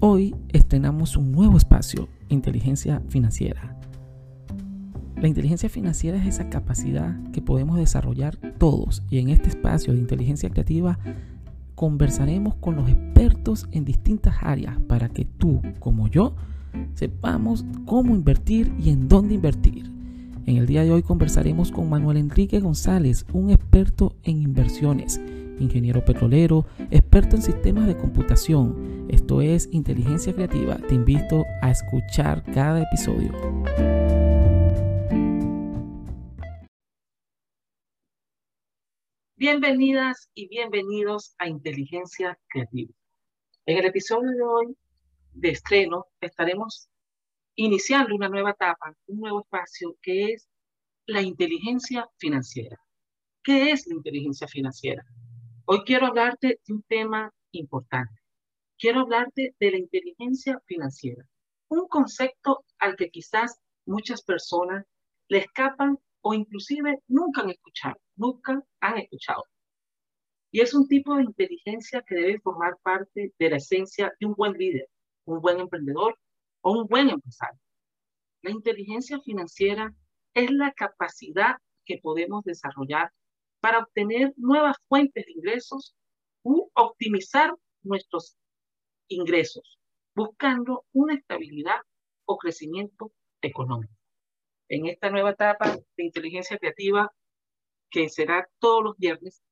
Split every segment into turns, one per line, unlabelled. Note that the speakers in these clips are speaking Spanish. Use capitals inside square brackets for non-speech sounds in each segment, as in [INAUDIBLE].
Hoy estrenamos un nuevo espacio, inteligencia financiera. La inteligencia financiera es esa capacidad que podemos desarrollar todos y en este espacio de inteligencia creativa conversaremos con los expertos en distintas áreas para que tú, como yo, sepamos cómo invertir y en dónde invertir. En el día de hoy conversaremos con Manuel Enrique González, un experto en inversiones ingeniero petrolero, experto en sistemas de computación. Esto es Inteligencia Creativa. Te invito a escuchar cada episodio.
Bienvenidas y bienvenidos a Inteligencia Creativa. En el episodio de hoy de estreno estaremos iniciando una nueva etapa, un nuevo espacio que es la inteligencia financiera. ¿Qué es la inteligencia financiera? Hoy quiero hablarte de un tema importante. Quiero hablarte de la inteligencia financiera, un concepto al que quizás muchas personas le escapan o inclusive nunca han escuchado, nunca han escuchado. Y es un tipo de inteligencia que debe formar parte de la esencia de un buen líder, un buen emprendedor o un buen empresario. La inteligencia financiera es la capacidad que podemos desarrollar para obtener nuevas fuentes de ingresos u optimizar nuestros ingresos, buscando una estabilidad o crecimiento económico. En esta nueva etapa de inteligencia creativa, que será todos los viernes,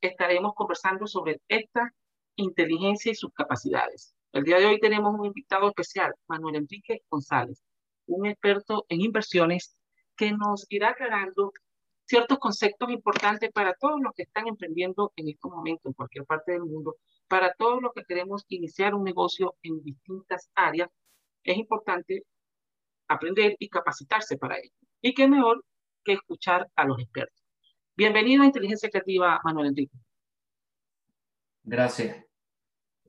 estaremos conversando sobre esta inteligencia y sus capacidades. El día de hoy tenemos un invitado especial, Manuel Enrique González, un experto en inversiones que nos irá aclarando ciertos conceptos importantes para todos los que están emprendiendo en estos momentos en cualquier parte del mundo, para todos los que queremos iniciar un negocio en distintas áreas, es importante aprender y capacitarse para ello. Y qué mejor que escuchar a los expertos. Bienvenido a Inteligencia Creativa, Manuel Enrique.
Gracias.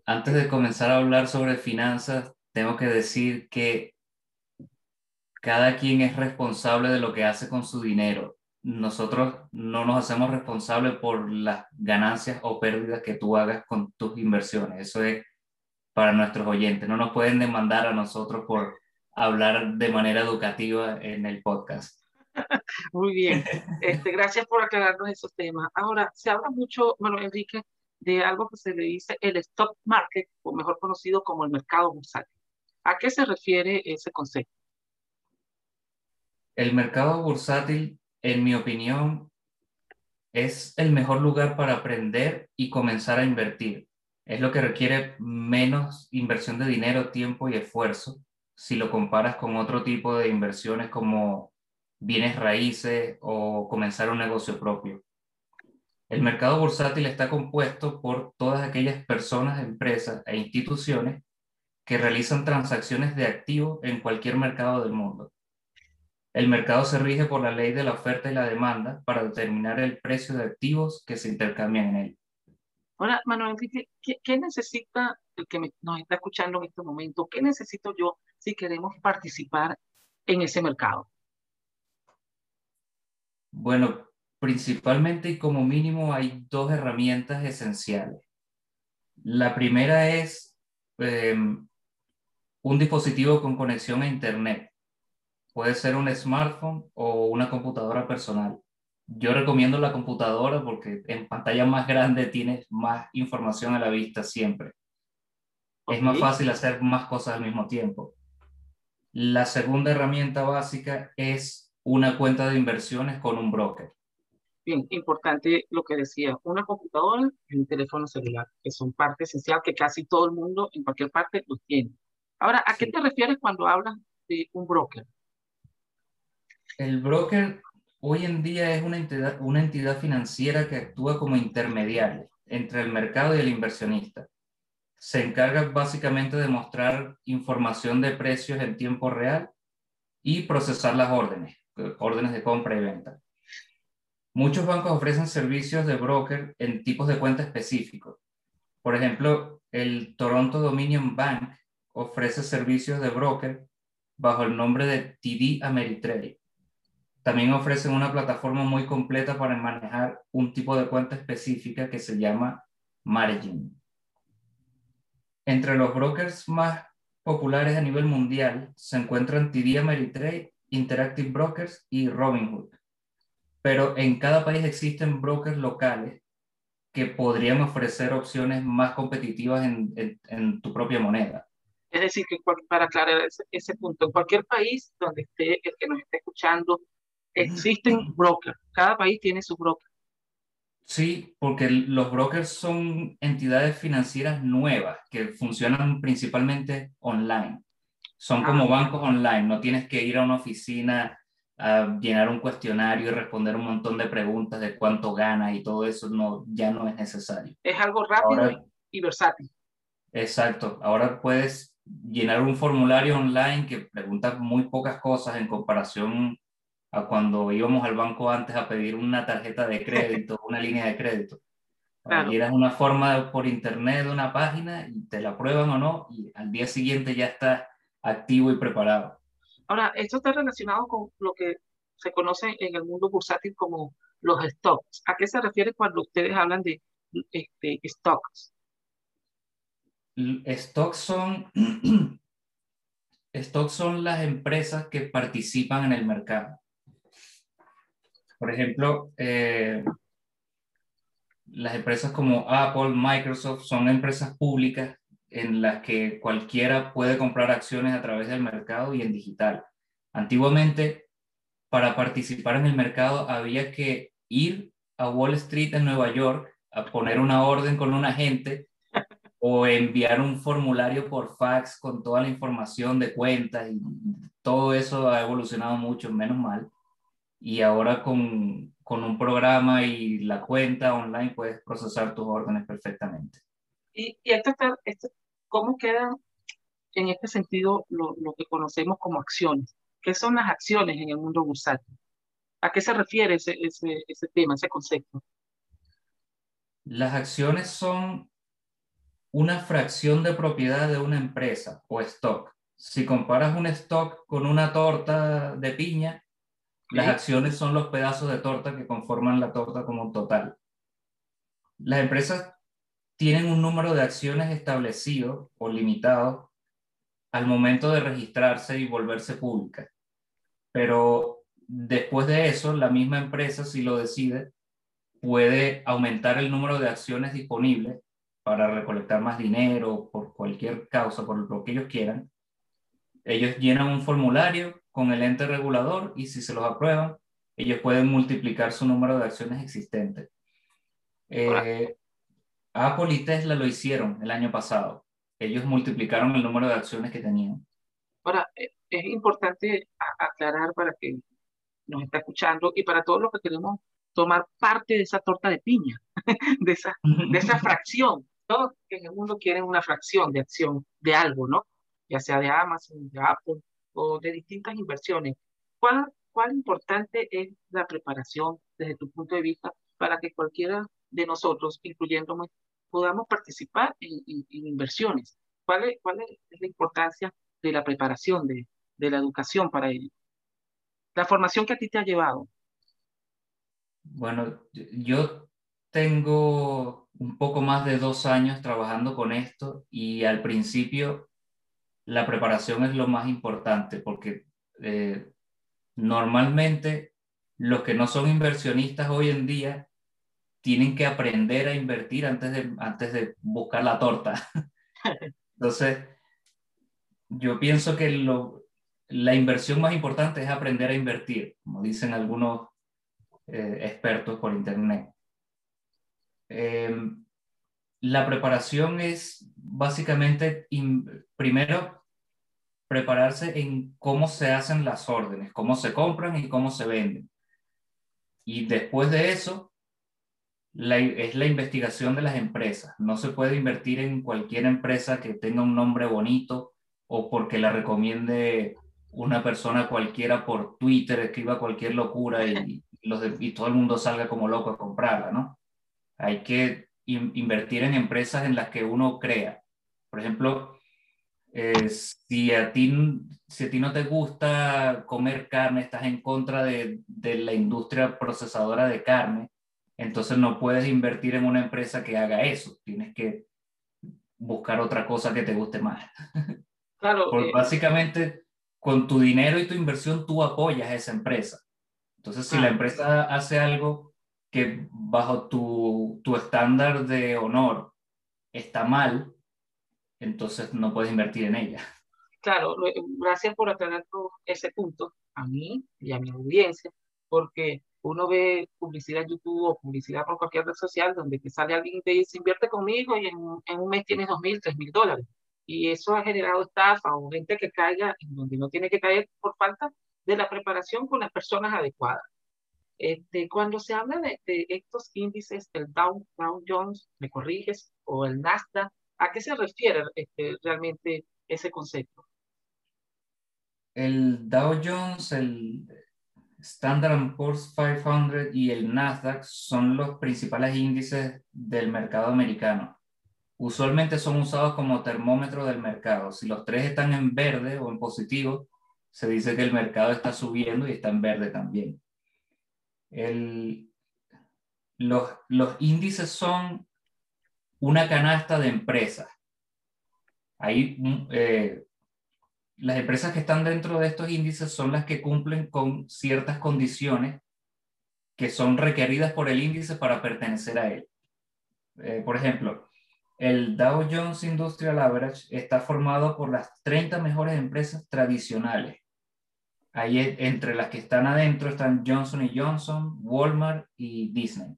Antes de comenzar a hablar sobre finanzas, tengo que decir que cada quien es responsable de lo que hace con su dinero nosotros no nos hacemos responsables por las ganancias o pérdidas que tú hagas con tus inversiones. Eso es para nuestros oyentes. No nos pueden demandar a nosotros por hablar de manera educativa en el podcast. [LAUGHS]
Muy bien. Este, gracias por aclararnos esos temas. Ahora, se habla mucho, bueno, Enrique, de algo que se le dice el stock market, o mejor conocido como el mercado bursátil. ¿A qué se refiere ese concepto?
El mercado bursátil en mi opinión, es el mejor lugar para aprender y comenzar a invertir. Es lo que requiere menos inversión de dinero, tiempo y esfuerzo si lo comparas con otro tipo de inversiones como bienes raíces o comenzar un negocio propio. El mercado bursátil está compuesto por todas aquellas personas, empresas e instituciones que realizan transacciones de activos en cualquier mercado del mundo. El mercado se rige por la ley de la oferta y la demanda para determinar el precio de activos que se intercambian en él.
Ahora, Manuel ¿qué, necesita el que nos está escuchando en este momento? ¿Qué necesito yo si queremos participar en ese mercado?
Bueno, principalmente y como mínimo hay dos herramientas esenciales. La primera es em, un dispositivo con conexión a Internet Puede ser un smartphone o una computadora personal. Yo recomiendo la computadora porque en pantalla más grande tienes más información a la vista siempre. Es más fácil hacer más cosas al mismo tiempo. La segunda herramienta básica es una cuenta de inversiones con un broker.
Bien, importante lo que decía, una computadora y un teléfono celular, que son parte esencial que casi todo el mundo en cualquier parte los tiene. Ahora, ¿a qué te refieres cuando hablas de un broker?
El broker hoy en día es una entidad, financiera que actúa como intermediario entre el mercado y el inversionista. Se encarga básicamente de mostrar información de precios en tiempo real y procesar las órdenes, órdenes de compra y venta. Muchos bancos ofrecen servicios de broker en tipos de cuenta específicos. Por ejemplo, el Toronto Dominion Bank ofrece servicios de broker bajo el nombre de TD Ameritrade. También ofrecen una plataforma muy completa para manejar un tipo de cuenta específica que se llama Margin. Entre los brokers más populares a nivel mundial se encuentran TD Ameritrade, Interactive Brokers y Robinhood. Pero en cada país existen brokers locales que podrían ofrecer opciones más competitivas en, en, tu propia moneda.
Es decir, que para aclarar ese, punto, en cualquier país donde esté el que nos esté escuchando, existen brokers. Cada país tiene su broker.
Sí, porque los brokers son entidades financieras nuevas que funcionan principalmente online. Son como ah. bancos online, no tienes que ir a una oficina a llenar un cuestionario y responder un montón de preguntas de cuánto ganas y todo eso no, ya no es necesario.
Es algo rápido y versátil.
Exacto. Ahora puedes llenar un formulario online que pregunta muy pocas cosas en comparación a cuando íbamos al banco antes a pedir una tarjeta de crédito, una línea de crédito. Claro. Una forma por internet de una página y te la aprueban o no y al día siguiente ya está activo y preparado.
Ahora, esto está relacionado con lo que se conoce en el mundo bursátil como los stocks. ¿A qué se refiere cuando ustedes hablan de este, stocks?
Stocks son, [CLEARS THROAT] stocks son las empresas que participan en el mercado. Por ejemplo, eh, las empresas como Apple, Microsoft son empresas públicas en las que cualquiera puede comprar acciones a través del mercado y en digital. Antiguamente, para participar en el mercado había que ir a Wall Street en Nueva York a poner una orden con un agente o enviar un formulario por fax con toda la información de cuentas y todo eso ha evolucionado mucho, menos mal y ahora con, con, un programa y la cuenta online puedes procesar tus órdenes perfectamente.
¿Y, y esto está, cómo queda en este sentido lo, lo, que conocemos como acciones? ¿Qué son las acciones en el mundo bursátil? ¿A qué se refiere ese, ese, ese tema, ese concepto?
Las acciones son una fracción de propiedad de una empresa o stock. Si comparas un stock con una torta de piña, las acciones son los pedazos de torta que conforman la torta como un total. Las empresas tienen un número de acciones establecido o limitado al momento de registrarse y volverse públicas. Pero después de eso, la misma empresa, si lo decide, puede aumentar el número de acciones disponibles para recolectar más dinero por cualquier causa, por lo que ellos quieran. Ellos llenan un formulario con el ente regulador y si se los aprueban, ellos pueden multiplicar su número de acciones existentes. Eh, Apple y Tesla lo hicieron el año pasado. Ellos multiplicaron el número de acciones que tenían.
Ahora, eh, es importante aclarar para que nos está escuchando y para todos los que queremos tomar parte de esa torta de piña, [LAUGHS] de esa, de esa [LAUGHS] fracción. Todos en el mundo quieren una fracción de acción de algo, ¿no? Ya sea de Amazon, de Apple, o de distintas inversiones. ¿Cuál, ¿Cuál importante es la preparación desde tu punto de vista para que cualquiera de nosotros, incluyéndome, podamos participar en, inversiones? ¿Cuál es, ¿Cuál es la importancia de la preparación, de, de la educación para ello? La formación que a ti te ha llevado.
Bueno, yo tengo un poco más de dos años trabajando con esto y al principio la preparación es lo más importante porque eh, normalmente los que no son inversionistas hoy en día tienen que aprender a invertir antes de, antes de buscar la torta. [LAUGHS] Entonces, yo pienso que lo, la inversión más importante es aprender a invertir, como dicen algunos eh, expertos por internet. Em, la preparación es básicamente, primero, prepararse en cómo se hacen las órdenes, cómo se compran y cómo se venden. Y después de eso, es la investigación de las empresas. No se puede invertir en cualquier empresa que tenga un nombre bonito o porque la recomiende una persona cualquiera por Twitter, escriba cualquier locura y, los y todo el mundo salga como loco a comprarla, ¿no? Hay que invertir en empresas en las que uno crea. Por ejemplo, eh, si, a ti, si a ti no te gusta comer carne, estás en contra de, de la industria procesadora de carne, entonces no puedes invertir en una empresa que haga eso. Tienes que buscar otra cosa que te guste más. [LAUGHS]
Claro.
Porque
eh,
básicamente, con tu dinero y tu inversión, tú apoyas a esa empresa. Entonces, si la empresa hace algo que bajo tu, tu estándar de honor está mal, entonces no puedes invertir en ella.
Claro, gracias por aclarar ese punto a mí y a mi audiencia, porque uno ve publicidad en YouTube o publicidad por cualquier red social donde te sale alguien y te dice invierte conmigo y en, en un mes tienes dos mil, tres mil dólares. Y eso ha generado estafa o gente que caiga en donde no tiene que caer por falta de la preparación con las personas adecuadas. Este, cuando se habla de, de estos índices, el Dow, Dow Jones, me corriges, o el Nasdaq, ¿a qué se refiere este, realmente ese concepto?
El Dow Jones, el Standard Poor's 500 y el Nasdaq son los principales índices del mercado americano. Usualmente son usados como termómetro del mercado. Si los tres están en verde o en positivo, se dice que el mercado está subiendo y está en verde también. El, los, los índices son una canasta de empresas. Hay mm, eh, las empresas que están dentro de estos índices son las que cumplen con ciertas condiciones que son requeridas por el índice para pertenecer a él. Eh, por ejemplo, el Dow Jones Industrial Average está formado por las 30 mejores empresas tradicionales. Ahí e- entre las que están adentro están Johnson Johnson, Walmart y Disney.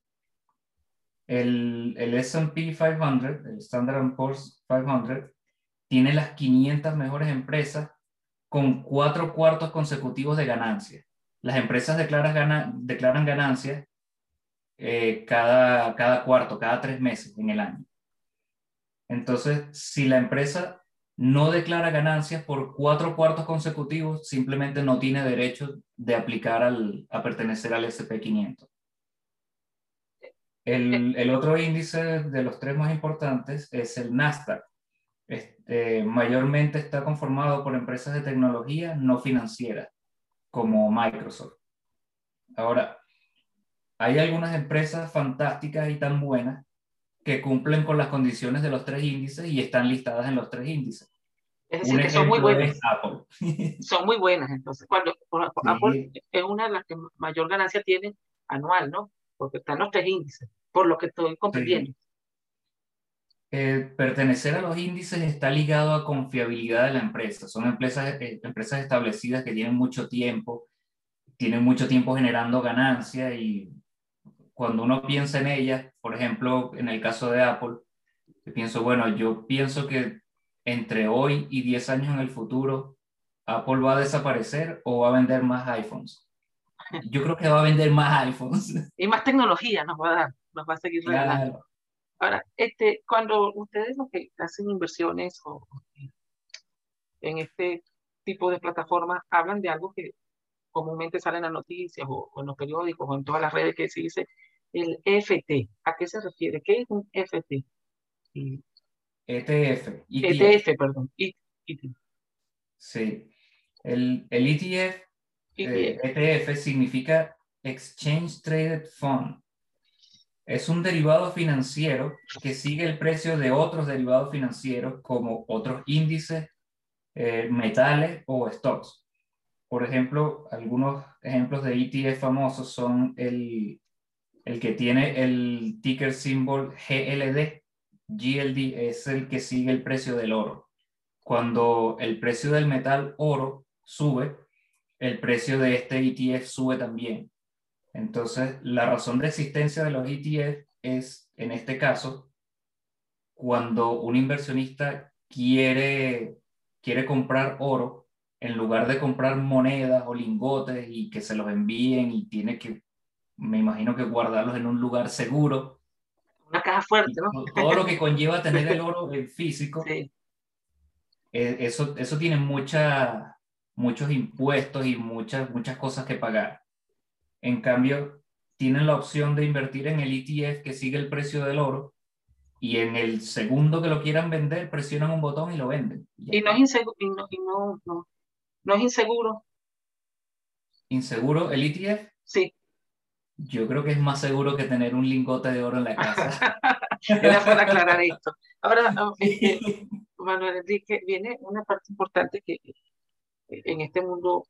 El, el S&P 500, el Standard Poor's 500, tiene las 500 mejores empresas con cuatro cuartos consecutivos de ganancias. Las empresas declaran, gana, declaran ganancias eh, cada, cada cuarto, cada tres meses en el año. Entonces, si la empresa no declara ganancias por cuatro cuartos consecutivos, simplemente no tiene derecho de aplicar al, a pertenecer al SP500. El, el otro índice de los tres más importantes es el Nasdaq. Este, mayormente está conformado por empresas de tecnología no financieras, como Microsoft. Ahora, hay algunas empresas fantásticas y tan buenas que cumplen con las condiciones de los tres índices y están listadas en los tres índices.
Es decir,
Un
que son muy buenas.
Apple. [LAUGHS]
Son muy buenas. Entonces, cuando
Sí.
Apple es una de las que mayor ganancia tiene anual, ¿no? Porque están los tres índices, por lo que estoy comprendiendo.
Eh, pertenecer a los índices está ligado a confiabilidad de la empresa. Son empresas, eh, empresas establecidas que tienen mucho tiempo, tienen mucho tiempo generando ganancia y cuando uno piensa en ellas, por ejemplo, en el caso de Apple, yo pienso, bueno, yo pienso que entre hoy y 10 años en el futuro, Apple va a desaparecer o va a vender más iPhones. Yo creo que va a vender más iPhones. [LAUGHS]
Y más tecnología nos va a dar, nos va a seguir regalando.
Claro.
Ahora, este, cuando ustedes los que hacen inversiones o en este tipo de plataformas hablan de algo que comúnmente sale en las noticias o, o en los periódicos o en todas las redes que se dice el FT. ¿A qué se refiere? ¿Qué es un FT?
ETF, ETF.
ETF, perdón. IT,
Sí. El, el ETF, eh,
ETF.
ETF significa Exchange Traded Fund. Es un derivado financiero que sigue el precio de otros derivados financieros como otros índices, eh, metales o stocks. Por ejemplo, algunos ejemplos de ETF famosos son el, el que tiene el ticker symbol GLD. GLD es el que sigue el precio del oro. Cuando el precio del metal oro sube, el precio de este ETF sube también. Entonces, la razón de existencia de los ETF es, en este caso, cuando un inversionista quiere, quiere comprar oro, en lugar de comprar monedas o lingotes y que se los envíen y tiene que, me imagino que guardarlos en un lugar seguro,
Una caja fuerte, ¿no?
to- todo lo que conlleva tener el [LAUGHS] oro en físico,
Sí.
eh, eso, eso tiene mucha, muchos impuestos y muchas, muchas cosas que pagar. En cambio, tienen la opción de invertir en el ETF que sigue el precio del oro y en el segundo que lo quieran vender, presionan un botón y lo venden. Y
no es inseguro, y no, y no, no, no es inseguro.
Inseguro, el ETF,
Sí.
Yo creo que es más seguro que tener un lingote de oro en la casa. [LAUGHS]
Era para aclarar esto. Ahora, [LAUGHS] este, Manuel Enrique, viene una parte importante que en este mundo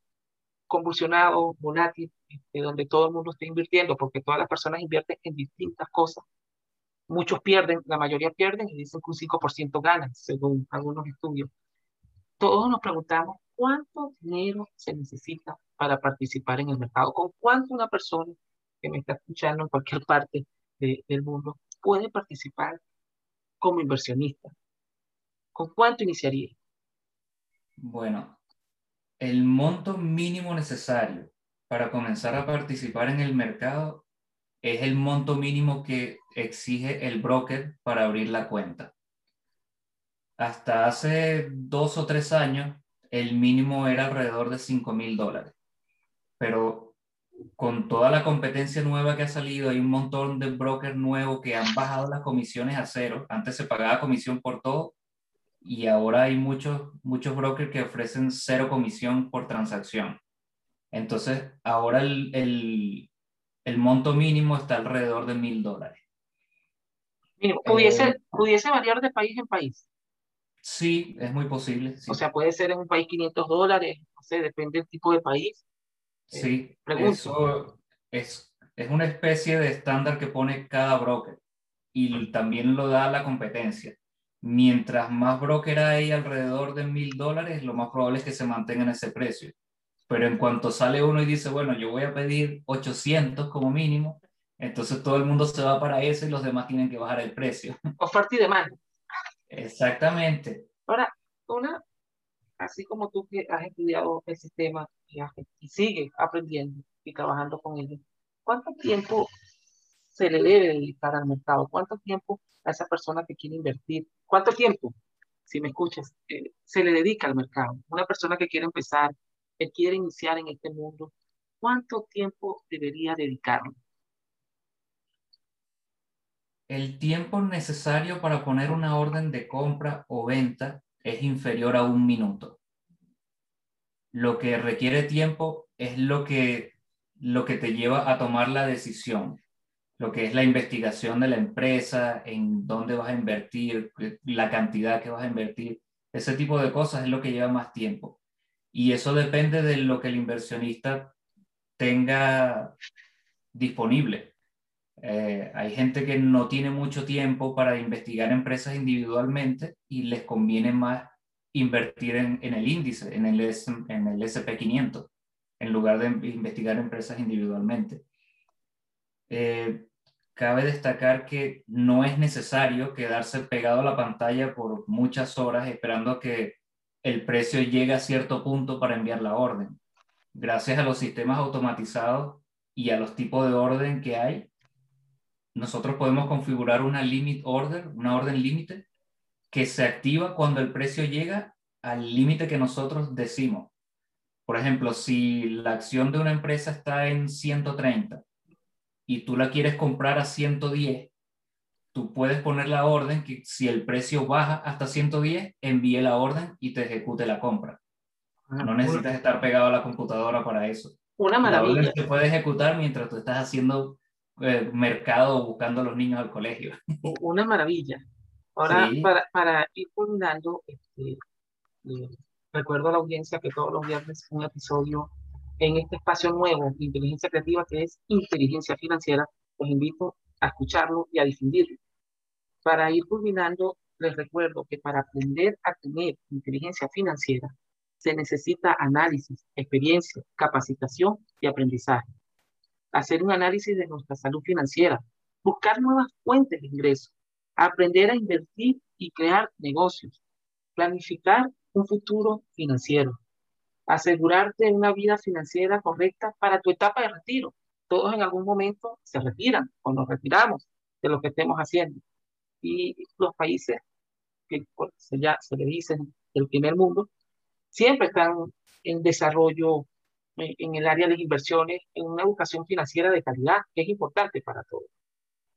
convulsionado, volátil, este, donde todo el mundo está invirtiendo, porque todas las personas invierten en distintas cosas. Muchos pierden, la mayoría pierden y dicen que un 5% ganan, según algunos estudios. Todos nos preguntamos cuánto dinero se necesita para participar en el mercado, con cuánto una persona que me está escuchando en cualquier parte del mundo puede participar como inversionista. ¿Con cuánto iniciaría?
Bueno, el monto mínimo necesario para comenzar a participar en el mercado es el monto mínimo que exige el broker para abrir la cuenta. Hasta hace dos o tres años, el mínimo era alrededor de 5 mil dólares. Pero con toda la competencia nueva que ha salido, hay un montón de brokers nuevos que han bajado las comisiones a cero. Antes se pagaba comisión por todo y ahora hay muchos, muchos brokers que ofrecen cero comisión por transacción. Entonces, ahora el, el, el monto mínimo está alrededor de mil dólares.
¿Pudiese, eh, ¿Pudiese variar de país en país?
Sí, es muy posible.
O sea, puede ser en un país 500 dólares, no sé, depende del tipo de país.
Eh, sí, eso es, es una especie de estándar que pone cada broker y también lo da la competencia mientras más broker hay alrededor de mil dólares, lo más probable es que se mantenga en ese precio. Pero en cuanto sale uno y dice, bueno, yo voy a pedir 800 como mínimo, entonces todo el mundo se va para eso y los demás tienen que bajar el precio.
Oferta y demanda.
Exactamente.
Ahora, una, así como tú que has estudiado el sistema y, y sigues aprendiendo y trabajando con ellos, ¿cuánto tiempo se le debe dedicar al mercado? ¿Cuánto tiempo a esa persona que quiere invertir ¿Cuánto tiempo, si me escuchas, eh, se le dedica al mercado? Una persona que quiere empezar, que quiere iniciar en este mundo, ¿cuánto tiempo debería dedicarle?
El tiempo necesario para poner una orden de compra o venta es inferior a un minuto. Lo que requiere tiempo es lo que, lo que te lleva a tomar la decisión lo que es la investigación de la empresa, en dónde vas a invertir, la cantidad que vas a invertir, ese tipo de cosas es lo que lleva más tiempo. Y eso depende de lo que el inversionista tenga disponible. Eh, hay gente que no tiene mucho tiempo para investigar empresas individualmente y les conviene más invertir en, el índice, en el, en el SP500, en lugar de investigar empresas individualmente. Eh, cabe destacar que no es necesario quedarse pegado a la pantalla por muchas horas esperando que el precio llegue a cierto punto para enviar la orden. Gracias a los sistemas automatizados y a los tipos de orden que hay, nosotros podemos configurar una limit order, una orden límite, que se activa cuando el precio llega al límite que nosotros decimos. Por ejemplo, si la acción de una empresa está en 130 y tú la quieres comprar a 110, tú puedes poner la orden que si el precio baja hasta 110, envíe la orden y te ejecute la compra. Ah, no necesitas estar pegado a la computadora para eso.
Una maravilla. La
se puede ejecutar mientras tú estás haciendo eh, mercado buscando a los niños al colegio. [LAUGHS]
Una maravilla. Ahora, para, para, ir culminando, este, recuerdo a la audiencia que todos los viernes un episodio en este espacio nuevo de inteligencia creativa que es inteligencia financiera. Los invito a escucharlo y a difundirlo. Para ir culminando, les recuerdo que para aprender a tener inteligencia financiera se necesita análisis, experiencia, capacitación y aprendizaje. Hacer un análisis de nuestra salud financiera, buscar nuevas fuentes de ingresos, aprender a invertir y crear negocios, planificar un futuro financiero, asegurarte una vida financiera correcta para tu etapa de retiro. Todos en algún momento se retiran o nos retiramos de lo que estemos haciendo. Y los países que pues, ya se le dicen el primer mundo, siempre están en desarrollo en el área de inversiones, en una educación financiera de calidad, que es importante para todos.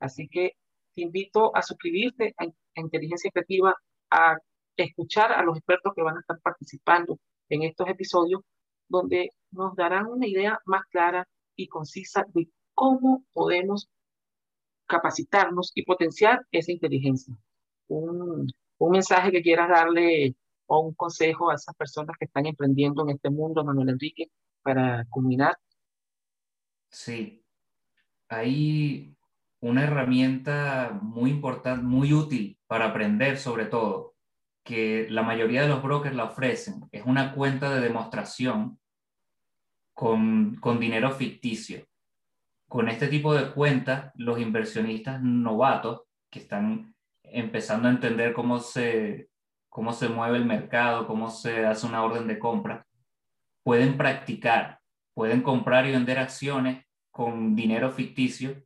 Así que te invito a suscribirte a, Inteligencia Creativa, a escuchar a los expertos que van a estar participando en estos episodios donde nos darán una idea más clara y concisa de cómo podemos capacitarnos y potenciar esa inteligencia. Un, un mensaje que quieras darle o un consejo a esas personas que están emprendiendo en este mundo, Manuel Enrique, para culminar.
Sí, hay una herramienta muy importante, muy útil para aprender sobre todo, que la mayoría de los brokers la ofrecen. Es una cuenta de demostración con, con dinero ficticio. Con este tipo de cuentas, los inversionistas novatos que están empezando a entender cómo se, cómo se mueve el mercado, cómo se hace una orden de compra, pueden practicar, pueden comprar y vender acciones con dinero ficticio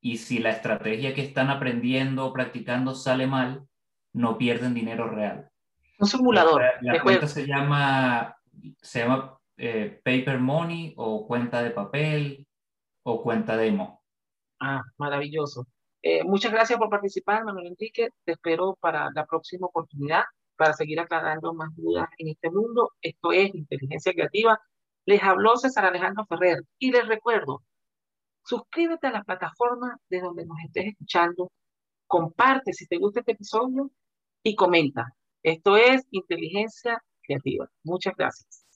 y si la estrategia que están aprendiendo o practicando sale mal, no pierden dinero real.
Un simulador.
La, cuenta se llama, se llama eh, Paper Money o cuenta de papel o cuenta demo.
Ah, maravilloso. Eh, muchas gracias por participar, Manuel Enrique. Te espero para la próxima oportunidad para seguir aclarando más dudas en este mundo. Esto es Inteligencia Creativa. Les habló César Alejandro Ferrer y les recuerdo, suscríbete a la plataforma de donde nos estés escuchando, comparte si te gusta este episodio y comenta. Esto es Inteligencia Creativa. Muchas gracias.